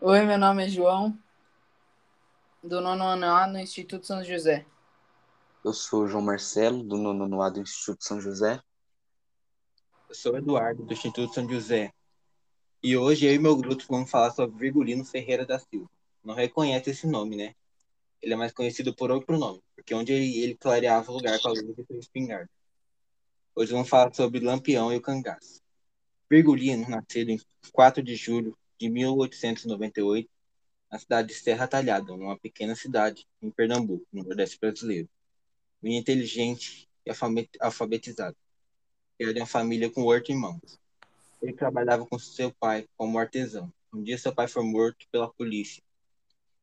Oi, meu nome é João, do nono ano A no Instituto São José. Eu sou o João Marcelo, do nono ano A do Instituto São José. Eu sou o Eduardo, do Instituto São José. E hoje eu e meu grupo vamos falar sobre Virgulino Ferreira da Silva. Não reconhece esse nome, né? Ele é mais conhecido por outro nome, porque onde ele, ele clareava o lugar com a luz de sua espingarda. Hoje vamos falar sobre Lampião e o cangaço. Virgulino, nascido em 4 de julho de 1898, na cidade de Serra Talhada, uma pequena cidade em Pernambuco, no Nordeste brasileiro. Menino inteligente e alfabetizado. Ele é uma família com oito irmãos. Ele trabalhava com seu pai como artesão. Um dia seu pai foi morto pela polícia.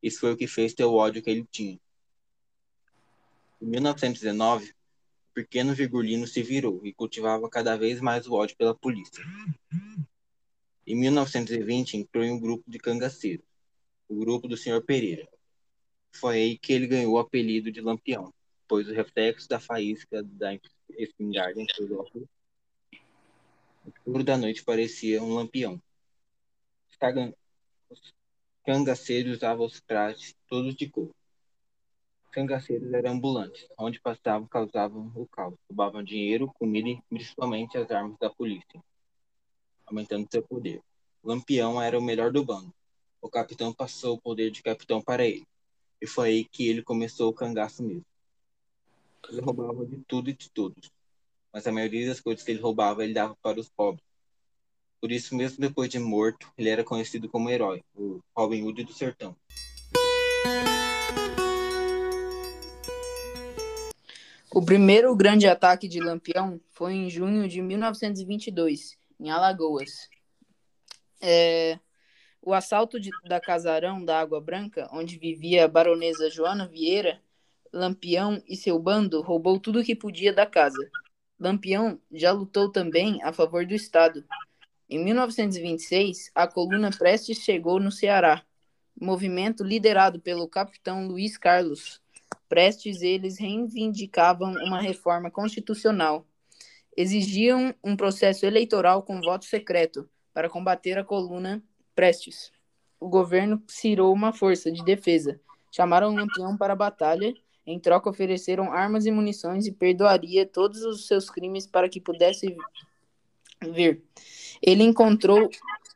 Isso foi o que fez ter o ódio que ele tinha. Em 1919, o pequeno Virgulino se virou e cultivava cada vez mais o ódio pela polícia. Em 1920, entrou em um grupo de cangaceiros, o grupo do Sr. Pereira. Foi aí que ele ganhou o apelido de Lampião, pois o reflexo da faísca da espingarda em seus óculos, no escuro da noite, parecia um lampião. Os cangaceiros usavam os trajes todos de cor. Os cangaceiros eram ambulantes, onde passavam causavam o caos, roubavam dinheiro, comida e principalmente as armas da polícia aumentando seu poder. Lampião era o melhor do bando. O capitão passou o poder de capitão para ele. E foi aí que ele começou o cangaço mesmo. Ele roubava de tudo e de todos. Mas a maioria das coisas que ele roubava, ele dava para os pobres. Por isso, mesmo depois de morto, ele era conhecido como herói, o Robin Hood do sertão. O primeiro grande ataque de Lampião foi em junho de 1922, em Alagoas. É, o assalto de, da casarão da Água Branca, onde vivia a baronesa Joana Vieira, Lampião e seu bando roubou tudo o que podia da casa. Lampião já lutou também a favor do Estado. Em 1926, a coluna Prestes chegou no Ceará, movimento liderado pelo capitão Luiz Carlos. Prestes eles reivindicavam uma reforma constitucional exigiam um processo eleitoral com voto secreto para combater a coluna Prestes. O governo cirou uma força de defesa. Chamaram Lampião para a batalha. Em troca, ofereceram armas e munições e perdoaria todos os seus crimes para que pudesse vir. Ele encontrou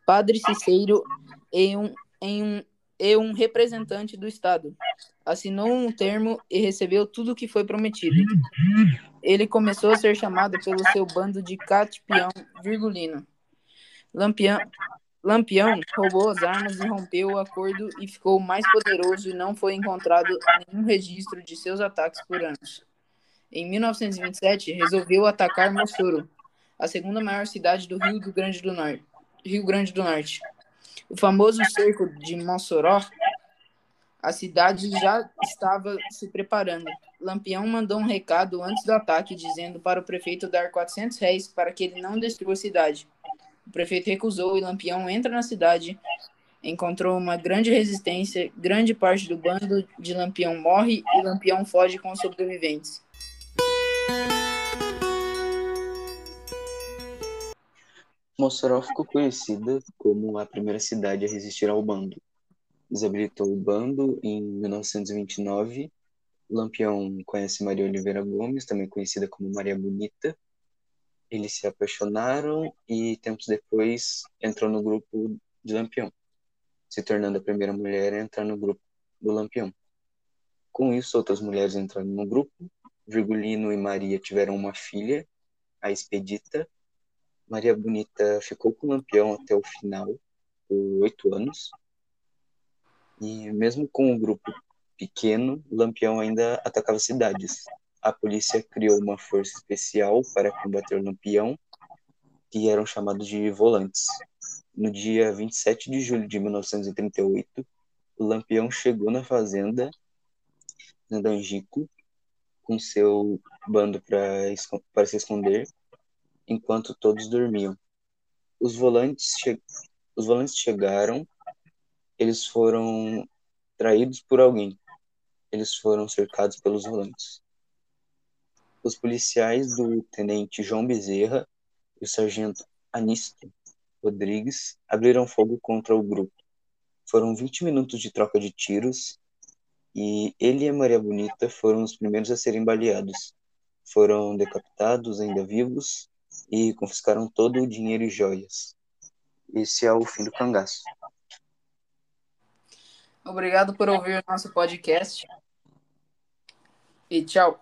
Padre Ciceiro em um, em um, e um representante do Estado. Assinou um termo e recebeu tudo o que foi prometido ele começou a ser chamado pelo seu bando de Catipião Virgulino. Lampião, Lampião roubou as armas e rompeu o acordo e ficou mais poderoso e não foi encontrado nenhum registro de seus ataques por anos. Em 1927, resolveu atacar Mossoró, a segunda maior cidade do Rio, do Grande do Norte, Rio Grande do Norte. O famoso cerco de Mossoró a cidade já estava se preparando. Lampião mandou um recado antes do ataque, dizendo para o prefeito dar 400 réis para que ele não destrua a cidade. O prefeito recusou e Lampião entra na cidade. Encontrou uma grande resistência, grande parte do bando de Lampião morre e Lampião foge com os sobreviventes. Mossoró ficou conhecida como a primeira cidade a resistir ao bando desabilitou o bando em 1929. Lampião conhece Maria Oliveira Gomes, também conhecida como Maria Bonita. Eles se apaixonaram e tempos depois entrou no grupo de Lampião, se tornando a primeira mulher a entrar no grupo do Lampião. Com isso, outras mulheres entraram no grupo. Virgulino e Maria tiveram uma filha, a Expedita. Maria Bonita ficou com o Lampião até o final, por oito anos, e mesmo com um grupo pequeno, Lampião ainda atacava cidades. A polícia criou uma força especial para combater o Lampião, que eram chamados de volantes. No dia 27 de julho de 1938, o Lampião chegou na fazenda Angico com seu bando para se esconder, enquanto todos dormiam. Os volantes, che os volantes chegaram eles foram traídos por alguém. Eles foram cercados pelos volantes. Os policiais do tenente João Bezerra e o sargento Anisto Rodrigues abriram fogo contra o grupo. Foram 20 minutos de troca de tiros e ele e a Maria Bonita foram os primeiros a serem baleados. Foram decapitados ainda vivos e confiscaram todo o dinheiro e joias. Esse é o fim do cangaço. Obrigado por ouvir o nosso podcast. E tchau.